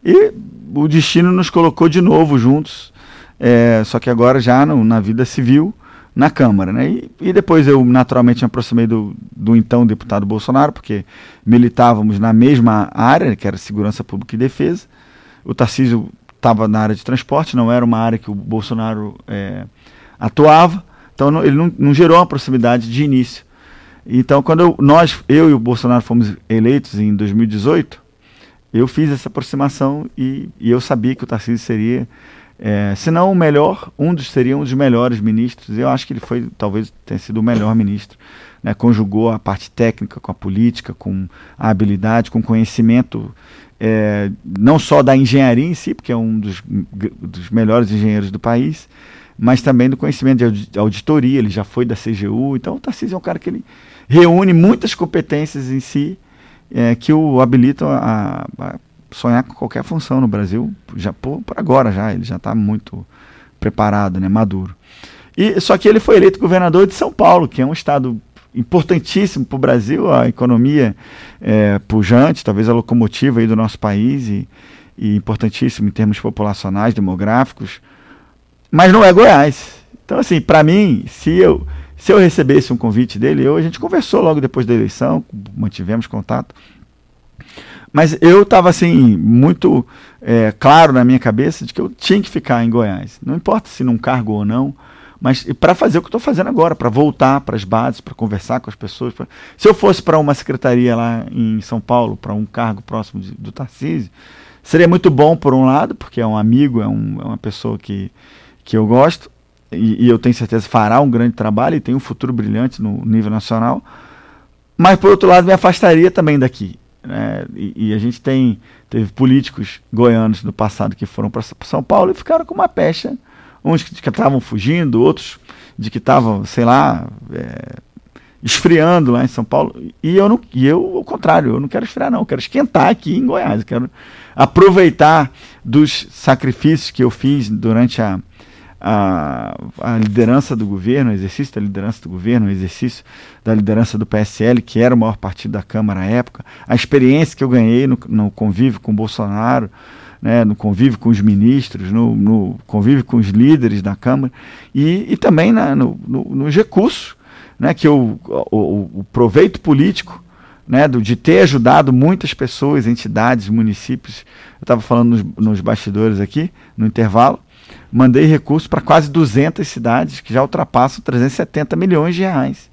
S14: E o destino nos colocou de novo juntos, é, só que agora já no, na vida civil, na Câmara. Né? E, e, depois eu naturalmente me aproximei do, do então deputado Bolsonaro, porque militávamos na mesma área, que era segurança pública e defesa. O Tarcísio estava na área de transporte, não era uma área que o Bolsonaro é, atuava, então não, ele não, não, gerou uma proximidade de início. Então, quando eu, nós, eu e o Bolsonaro fomos eleitos em 2018, eu fiz essa aproximação e, e eu sabia que o Tarcísio seria, é, se não o melhor, um dos seria um dos melhores ministros. Eu acho que ele foi, talvez, tenha sido o melhor ministro. Né? Conjugou a parte técnica com a política, com a habilidade, com conhecimento é, não só da engenharia em si, porque é um dos, dos melhores engenheiros do país, mas também do conhecimento de auditoria, ele já foi da CGU, então o Tarcísio é um cara que ele reúne muitas competências em si é, que o habilitam a, a, sonhar com qualquer função no Brasil, já por, por agora já, ele já está muito preparado, né, maduro. E, só que ele foi eleito governador de São Paulo, que é um estado importantíssimo para o Brasil, a economia é, pujante, talvez a locomotiva aí do nosso país e, e importantíssimo em termos populacionais, demográficos, mas não é Goiás. Então, assim, para mim, se eu, se eu recebesse um convite dele, eu, a gente conversou logo depois da eleição, mantivemos contato, mas eu estava assim, muito é, claro na minha cabeça de que eu tinha que ficar em Goiás. Não importa se num cargo ou não, mas para fazer o que estou fazendo agora, para voltar para as bases, para conversar com as pessoas. Pra... Se eu fosse para uma secretaria lá em São Paulo, para um cargo próximo de, do Tarcísio, seria muito bom por um lado, porque é um amigo, é, um, é uma pessoa que, que eu gosto, e, e, eu tenho certeza fará um grande trabalho e tem um futuro brilhante no nível nacional. Mas por outro lado, me afastaria também daqui. Né? E, e, a gente tem teve políticos goianos no passado que foram para São Paulo e ficaram com uma pecha uns que estavam fugindo, outros de que estavam, sei lá, é, esfriando lá em São Paulo. E eu não, e eu, ao contrário, eu não quero esfriar, não, eu quero esquentar aqui em Goiás, eu quero aproveitar dos sacrifícios que eu fiz durante a, a, a, liderança do governo, o exercício da liderança do governo, o exercício da liderança do PSL, que era o maior partido da Câmara à época, a experiência que eu ganhei no, no convívio com o Bolsonaro, né, no convívio com os ministros, no, no, convívio com os líderes da Câmara e, e também na, no, no, nos recursos, né, que o, o, o proveito político né, do, de ter ajudado muitas pessoas, entidades, municípios. Eu estava falando nos, nos, bastidores aqui, no intervalo, mandei recursos para quase 200 cidades que já ultrapassam 370 milhões de reais.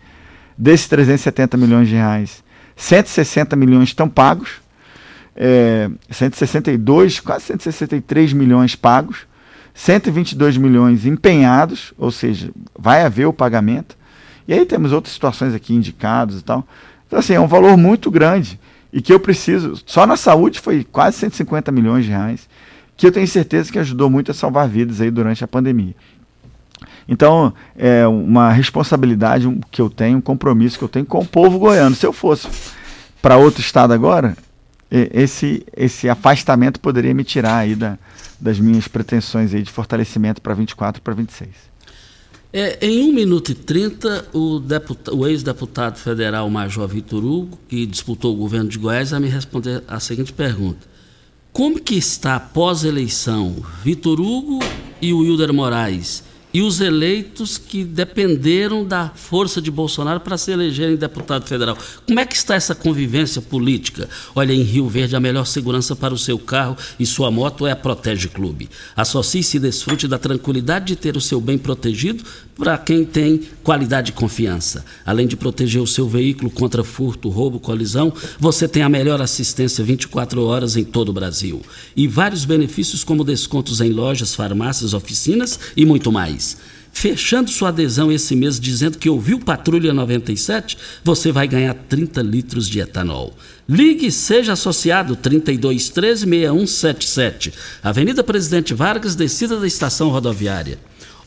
S14: Desses 370 milhões de reais, 160 milhões estão pagos, é, 162, quase 163 milhões pagos, 122 milhões empenhados, ou seja, vai haver o pagamento. E aí temos outras situações aqui indicadas e tal. Então, assim, é um valor muito grande e que eu preciso. Só na saúde foi quase 150 milhões de reais, que eu tenho certeza que ajudou muito a salvar vidas aí durante a pandemia. Então, é uma responsabilidade que eu tenho, um compromisso que eu tenho com o povo goiano. Se eu fosse para outro estado agora, esse, esse afastamento poderia me tirar aí da, das minhas pretensões aí de fortalecimento para 24 para 26.
S2: É, em 1 minuto e 30, o, o ex-deputado federal Major Vitor Hugo, que disputou o governo de Goiás, vai me responder a seguinte pergunta. Como que está pós-eleição? Vitor Hugo e o Wilder Moraes, e os eleitos que dependeram da força de Bolsonaro para se elegerem deputado federal. Como é que está essa convivência política? Olha, em Rio Verde, a melhor segurança para o seu carro e sua moto é a Protege Clube. Associe-se e desfrute da tranquilidade de ter o seu bem protegido para quem tem qualidade e confiança. Além de proteger o seu veículo contra furto, roubo, colisão, você tem a melhor assistência 24 horas em todo o Brasil. E vários benefícios como descontos em lojas, farmácias, oficinas e muito mais. Fechando sua adesão esse mês dizendo que ouviu Patrulha 97, você vai ganhar 30 litros de etanol. Ligue seja associado 3213 6177. Avenida Presidente Vargas, descida da estação rodoviária.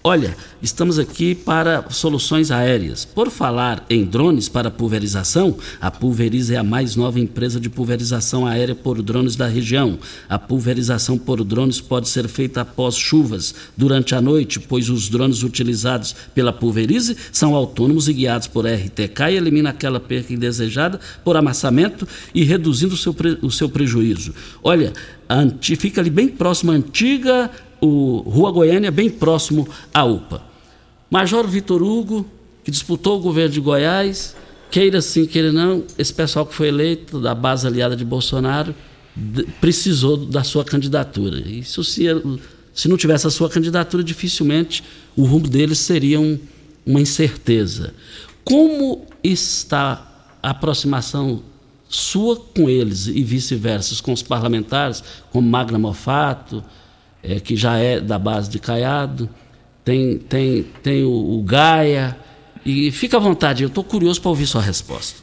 S2: Olha, estamos aqui para soluções aéreas. Por falar em drones para pulverização, a Pulveriza é a mais nova empresa de pulverização aérea por drones da região. A pulverização por drones pode ser feita após chuvas, durante a noite, pois os drones utilizados pela Pulverize são autônomos e guiados por RTK e elimina aquela perca indesejada por amassamento e reduzindo o seu, pre, o seu prejuízo. Olha, fica ali bem próximo à antiga o Rua Goiânia, bem próximo à UPA. Major Vitor Hugo, que disputou o governo de Goiás, queira sim, queira não, esse pessoal que foi eleito da base aliada de Bolsonaro precisou da sua candidatura. Isso se, se não tivesse a sua candidatura, dificilmente o rumo deles seria um, uma incerteza. Como está a aproximação sua com eles e vice-versa, com os parlamentares, como Magna Mofato, é, que já é da base de Caiado, tem, tem, tem o, o Gaia. E fica à vontade, eu estou curioso para ouvir sua resposta.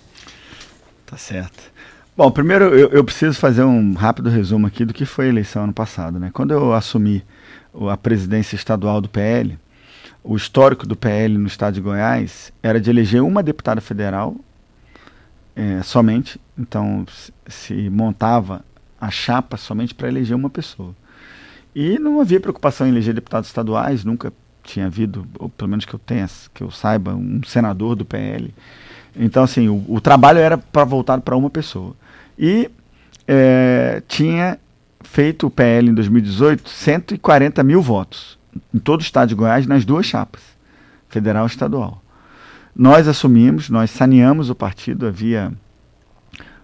S14: Tá certo. Bom, primeiro eu, eu, preciso fazer um rápido resumo aqui do que foi a eleição ano passado. Né? Quando eu assumi a presidência estadual do PL, o histórico do PL no estado de Goiás era de eleger uma deputada federal é, somente. Então se montava a chapa somente para eleger uma pessoa. E não havia preocupação em eleger deputados estaduais, nunca tinha havido, ou pelo menos que eu tenha, que eu saiba, um senador do PL. Então, assim, o, o trabalho era para voltado para uma pessoa. E é, tinha feito o PL em 2018 140 mil votos em todo o estado de Goiás, nas duas chapas, federal e estadual. Nós assumimos, nós saneamos o partido, havia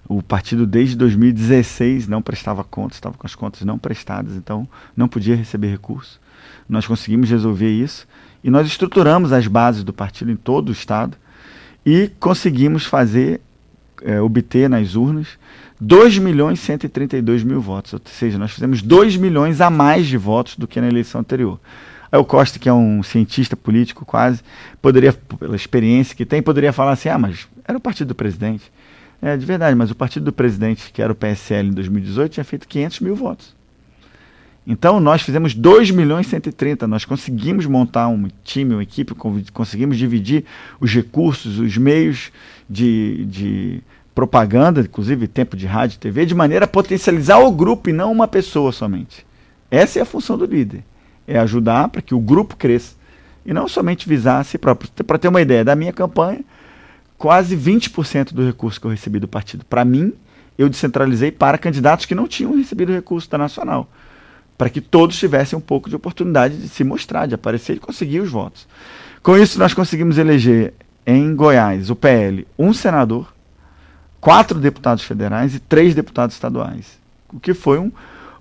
S14: o partido desde 2016 não prestava contas, estava com as contas não prestadas, então não podia receber recursos. Nós conseguimos resolver isso e nós estruturamos as bases do partido em todo o estado e conseguimos fazer, é, obter nas urnas 2 milhões e 132 mil votos, ou seja, nós fizemos 2 milhões a mais de votos do que na eleição anterior. Aí o Costa, que é um cientista político quase, poderia, pela experiência que tem, poderia falar assim, ah, mas era o partido do presidente. É, de verdade, mas o partido do presidente, que era o PSL em 2018, tinha feito 500 mil votos. Então nós fizemos 2 milhões e 130, nós conseguimos montar um time, uma equipe, conseguimos dividir os recursos, os meios de, de propaganda, inclusive tempo de rádio e TV, de maneira a potencializar o grupo e não uma pessoa somente. Essa é a função do líder, é ajudar para que o grupo cresça e não somente visar a si próprio. Para ter uma ideia, da minha campanha, quase 20% do recurso que eu recebi do partido. Para mim, eu descentralizei para candidatos que não tinham recebido recurso da Nacional, para que todos tivessem um pouco de oportunidade de se mostrar, de aparecer e conseguir os votos. Com isso, nós conseguimos eleger em Goiás, o PL, um senador, quatro deputados federais e três deputados estaduais, o que foi um,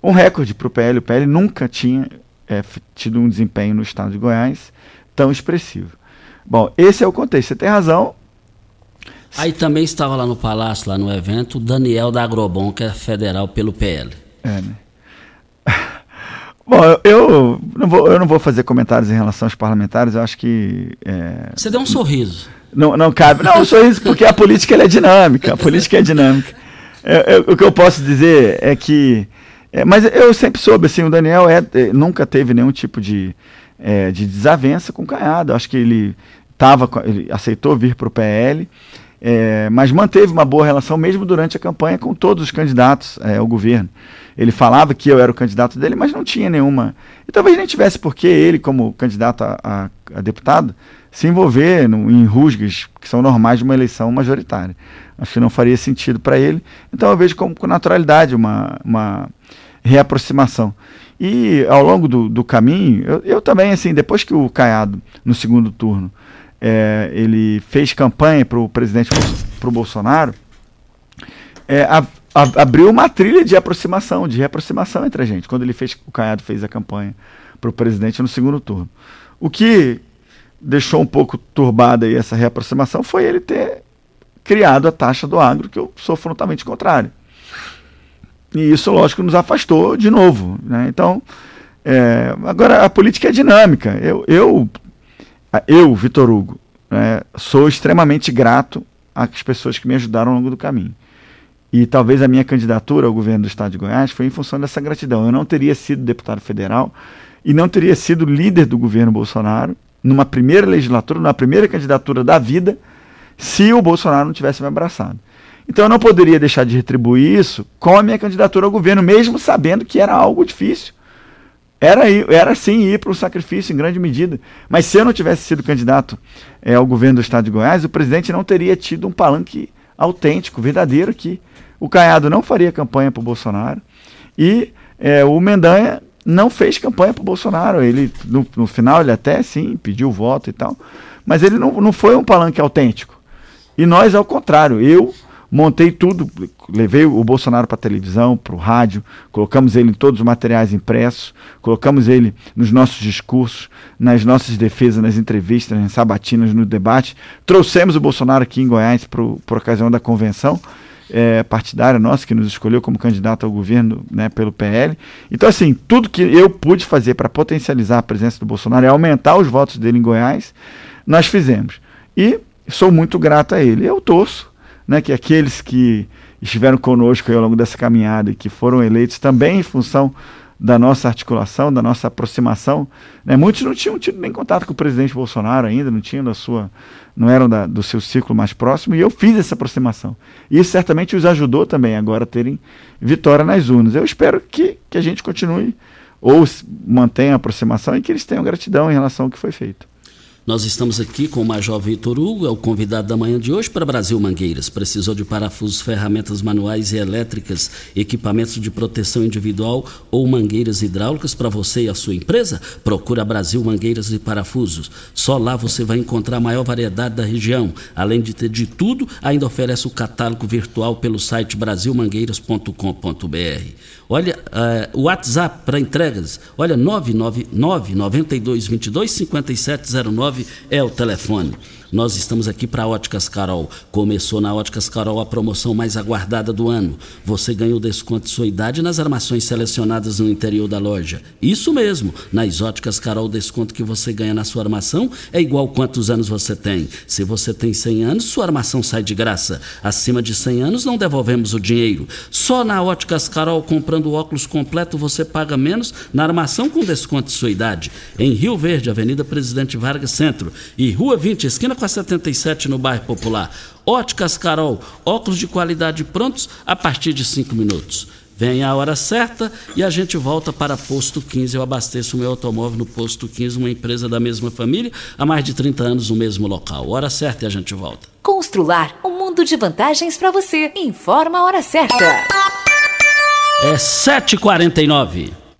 S14: um recorde para o PL. O PL nunca tinha é, tido um desempenho no estado de Goiás tão expressivo. Bom, esse é o contexto. Você tem razão,
S2: Aí também estava lá no palácio, lá no evento, o Daniel da Agrobon, que é federal pelo PL. É, né?
S14: Bom, eu não, vou, eu não vou fazer comentários em relação aos parlamentares, eu acho que. É...
S2: Você deu um sorriso.
S14: Não, não cabe. Não, um sorriso porque a política é dinâmica. A política é dinâmica. É, é, o que eu posso dizer é que. É, mas eu sempre soube, assim, o Daniel é, é nunca teve nenhum tipo de, de desavença com o Caiado. Acho que ele, tava, ele aceitou vir para o PL. É, mas manteve uma boa relação mesmo durante a campanha com todos os candidatos é, ao governo. Ele falava que eu era o candidato dele, mas não tinha nenhuma. E talvez nem tivesse por que ele, como candidato a, a, a deputado, se envolver no, em rusgas que são normais de uma eleição majoritária. Acho que não faria sentido para ele. Então eu vejo como, com naturalidade uma, uma reaproximação. E ao longo do, do caminho, eu, eu, também, assim, depois que o Caiado, no segundo turno, é, ele fez campanha para o presidente, para o Bolsonaro, é, a, a, abriu uma trilha de aproximação, de reaproximação entre a gente, quando ele fez, o Caiado fez a campanha para o presidente no segundo turno. O que deixou um pouco turbada aí essa reaproximação foi ele ter criado a taxa do agro, que eu sou frontalmente contrário. E isso, lógico, nos afastou de novo. Né? Então, é, agora a política é dinâmica. Eu, eu, eu Vitor Hugo, né, sou extremamente grato às pessoas que me ajudaram ao longo do caminho. E talvez a minha candidatura ao governo do estado de Goiás foi em função dessa gratidão. Eu não teria sido deputado federal e não teria sido líder do governo Bolsonaro numa primeira legislatura, numa primeira candidatura da vida, se o Bolsonaro não tivesse me abraçado. Então eu não poderia deixar de retribuir isso com a minha candidatura ao governo, mesmo sabendo que era algo difícil. Era, era sim ir para o sacrifício em grande medida. Mas se eu não tivesse sido candidato é, ao governo do estado de Goiás, o presidente não teria tido um palanque autêntico, verdadeiro aqui. O Caiado não faria campanha para o Bolsonaro e é, o Mendanha não fez campanha para o Bolsonaro. Ele, no, no, final, ele até sim pediu voto e tal, mas ele não, não foi um palanque autêntico. E nós, ao contrário, eu montei tudo, levei o Bolsonaro para a televisão, para o rádio, colocamos ele em todos os materiais impressos, colocamos ele nos nossos discursos, nas nossas defesas, nas entrevistas, nas sabatinas, no debate. Trouxemos o Bolsonaro aqui em Goiás por, ocasião da convenção é, partidária nossa, que nos escolheu como candidato ao governo né, pelo PL. Então, assim, tudo que eu pude fazer para potencializar a presença do Bolsonaro e aumentar os votos dele em Goiás, nós fizemos. E sou muito grato a ele. Eu torço né, que aqueles que estiveram conosco ao longo dessa caminhada e que foram eleitos também em função da nossa articulação, da nossa aproximação. Né? Muitos não tinham tido nem contato com o presidente Bolsonaro ainda, não tinham da sua, não eram da, do seu círculo mais próximo, e eu fiz essa aproximação. E isso certamente os ajudou também agora a terem vitória nas urnas. Eu espero que, que a gente continue ou mantenha a aproximação e que eles tenham gratidão em relação ao que foi feito.
S2: Nós estamos aqui com o Major Vitor Hugo, é o convidado da manhã de hoje para Brasil Mangueiras. Precisou de parafusos, ferramentas manuais e elétricas, equipamentos de proteção individual ou mangueiras hidráulicas para você e a sua empresa? Procura Brasil Mangueiras e Parafusos. Só lá você vai encontrar a maior variedade da região. Além de ter de tudo, ainda oferece o catálogo virtual pelo site brasilmangueiras.com.br. Olha, uh, o WhatsApp para entregas, olha, 999 92 22 5709 é o telefone. Nós estamos aqui para Óticas Carol. Começou na Óticas Carol a promoção mais aguardada do ano. Você ganhou desconto de sua idade nas armações selecionadas no interior da loja. Isso mesmo, nas Óticas Carol, o desconto que você ganha na sua armação é igual quantos anos você tem. Se você tem 100 anos, sua armação sai de graça. Acima de 100 anos, não devolvemos o dinheiro. Só na Óticas Carol, comprando óculos completo, você paga menos na armação com desconto de sua idade. Em Rio Verde, Avenida Presidente Vargas Centro e Rua 20, esquina com a 77 no bairro Popular. Óticas Carol, óculos de qualidade prontos a partir de 5 minutos. Vem a hora certa e a gente volta para Posto 15. Eu abasteço o meu automóvel no Posto 15, uma empresa da mesma família, há mais de 30 anos no mesmo local. Hora certa e a gente volta.
S7: Constrular um mundo de vantagens para você. Informa a hora certa.
S2: É 7h49.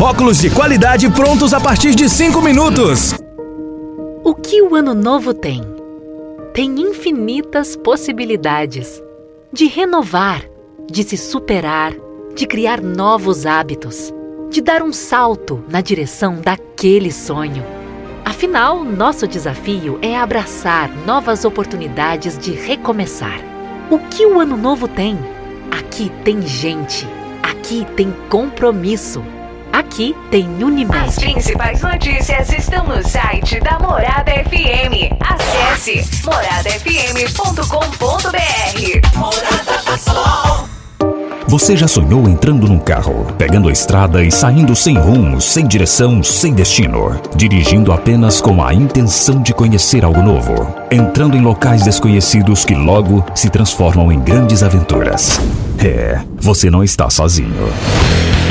S9: óculos de qualidade prontos a partir de 5 minutos.
S18: O que o ano novo tem? Tem infinitas possibilidades de renovar, de se superar, de criar novos hábitos de dar um salto na direção daquele sonho. Afinal, nosso desafio é abraçar novas oportunidades de recomeçar. O que o ano novo tem? Aqui tem gente, aqui tem compromisso. Aqui tem Unimed.
S7: As principais notícias estão no site da Morada FM. Acesse moradafm.com.br. Morada do Sol.
S19: Você já sonhou entrando num carro, pegando a estrada e saindo sem rumo, sem direção, sem destino, dirigindo apenas com a intenção de conhecer algo novo, entrando em locais desconhecidos que logo se transformam em grandes aventuras? É, você não está sozinho.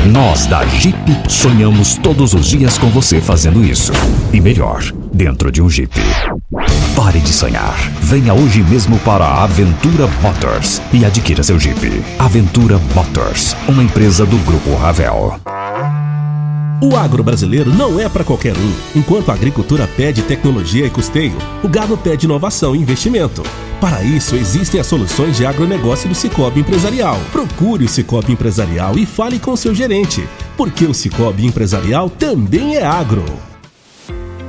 S19: Nós da Jeep sonhamos todos os dias com você fazendo isso. E melhor, dentro de um Jeep. Pare de sonhar. Venha hoje mesmo para a Aventura Motors e adquira seu Jeep. Aventura Motors, uma empresa do Grupo Ravel.
S16: O agro brasileiro não é para qualquer um. Enquanto a agricultura pede tecnologia e custeio, o gado pede inovação e investimento. Para isso, existem as soluções de agronegócio do Cicobi Empresarial. Procure o Cicobi Empresarial e fale com seu gerente, porque o Cicobi Empresarial também é agro.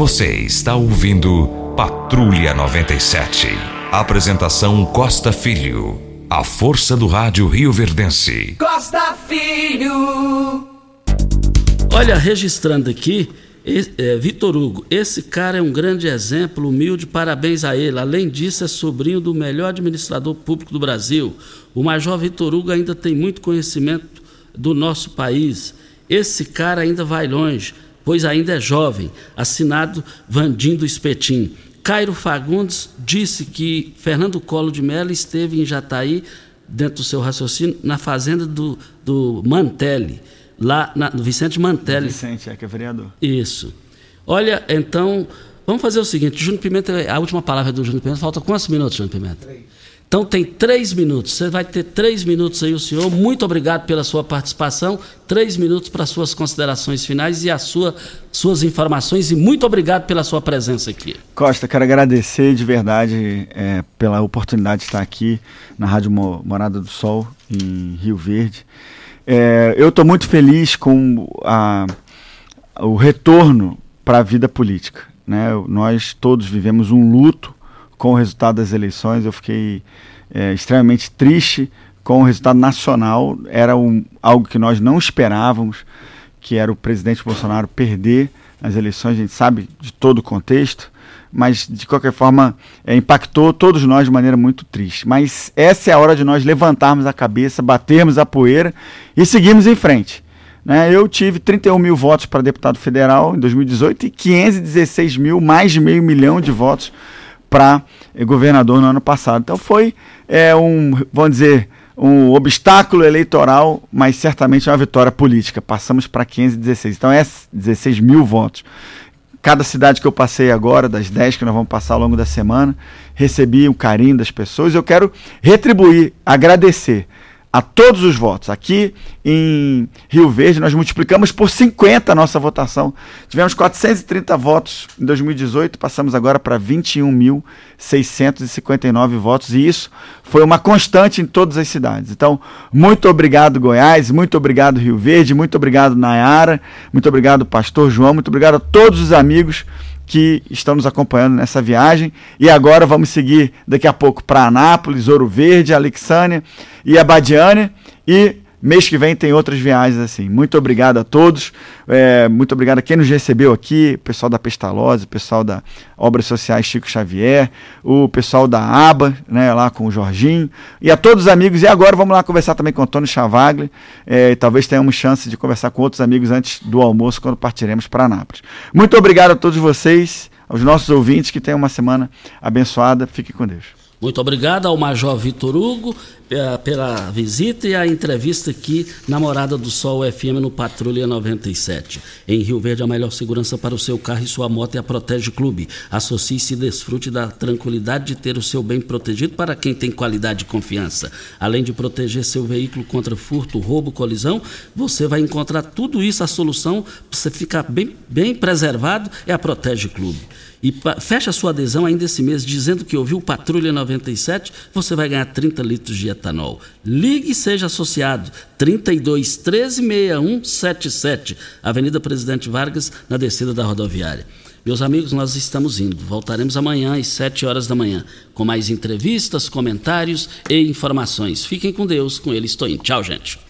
S13: Você está ouvindo Patrulha 97. Apresentação Costa Filho. A força do rádio Rio Verdense.
S4: Costa Filho.
S2: Olha, registrando aqui, é, Vitor Hugo, esse cara é um grande exemplo, humilde, parabéns a ele. Além disso, é sobrinho do melhor administrador público do Brasil. O Major Vitor Hugo ainda tem muito conhecimento do nosso país. Esse cara ainda vai longe pois ainda é jovem. Assinado Vandindo Espetim. Cairo Fagundes disse que Fernando Collor de Mello esteve em Jataí, dentro do seu raciocínio, na fazenda do, do Mantelli, lá na, do Vicente Mantelli.
S14: Vicente, é que é vereador.
S2: Isso. Olha, então, vamos fazer o seguinte: Júnior Pimenta, a última palavra do Júnior Pimenta. Falta quantos minutos, Júnior Pimenta? Três. Então tem três minutos. Você vai ter três minutos aí, o senhor. Muito obrigado pela sua participação. Três minutos para suas considerações finais e as sua, suas informações. E muito obrigado pela sua presença aqui.
S14: Costa, quero agradecer de verdade é, pela oportunidade de estar aqui na Rádio Morada do Sol, em Rio Verde. É, eu estou muito feliz com a, o retorno para a vida política. Né? Nós todos vivemos um luto com o resultado das eleições. Eu fiquei é, extremamente triste com o resultado nacional. Era um, algo que nós não esperávamos, que era o presidente Bolsonaro perder as eleições. A gente sabe de todo o contexto, mas de qualquer forma é, impactou todos nós de maneira muito triste. Mas essa é a hora de nós levantarmos a cabeça, batermos a poeira e seguirmos em frente. Né? Eu tive 31 mil votos para deputado federal em 2018 e 516 mil, mais de meio milhão de votos para eh, governador no ano passado. Então foi é, um, vamos dizer, um obstáculo eleitoral, mas certamente uma vitória política. Passamos para 516. Então é 16 mil votos. Cada cidade que eu passei agora, das 10 que nós vamos passar ao longo da semana, recebi o carinho das pessoas. Eu quero retribuir, agradecer a todos os votos. Aqui em Rio Verde, nós multiplicamos por 50 a nossa votação. Tivemos 430 votos em 2018, passamos agora para 21.659 votos, e isso foi uma constante em todas as cidades. Então, muito obrigado, Goiás, muito obrigado, Rio Verde, muito obrigado, Nayara, muito obrigado, Pastor João, muito obrigado a todos os amigos que estão nos acompanhando nessa viagem. E agora vamos seguir daqui a pouco para Anápolis, Ouro Verde, Alexânia e Abadiânia. E mês que vem tem outras viagens assim. Muito obrigado a todos. É, muito obrigado a quem nos recebeu aqui, pessoal da Pestalozzi, pessoal da Obras Sociais Chico Xavier, o pessoal da ABA, né, lá com o Jorginho, e a todos os amigos. E agora vamos lá conversar também com o Antônio Chavagli. É, talvez tenhamos chance de conversar com outros amigos antes do almoço, quando partiremos para Anápolis. Muito obrigado a todos vocês, aos nossos ouvintes, que tenham uma semana abençoada. Fique com Deus.
S2: Muito obrigado ao Major Vitor Hugo. pela, pela visita e a entrevista aqui na Morada do Sol FM no Patrulha 97. Em Rio Verde, a melhor segurança para o seu carro e sua moto é a Protege Clube. Associe-se e desfrute da tranquilidade de ter o seu bem protegido para quem tem qualidade e confiança. Além de proteger seu veículo contra furto, roubo, colisão, você vai encontrar tudo isso, a solução para você ficar bem, bem preservado é a Protege Clube. E fecha sua adesão ainda esse mês dizendo que ouviu Patrulha 97, você vai ganhar 30 litros de etanol. Ligue e seja associado. 32 13 61 77, Avenida Presidente Vargas, na descida da rodoviária. Meus amigos, nós estamos indo. Voltaremos amanhã às 7 horas da manhã, com mais entrevistas, comentários e informações. Fiquem com Deus, com ele estou indo. Tchau, gente.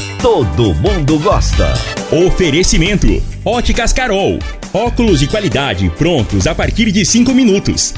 S20: Todo mundo gosta.
S1: Oferecimento: Óticas Carol. Óculos de qualidade prontos a partir de 5 minutos.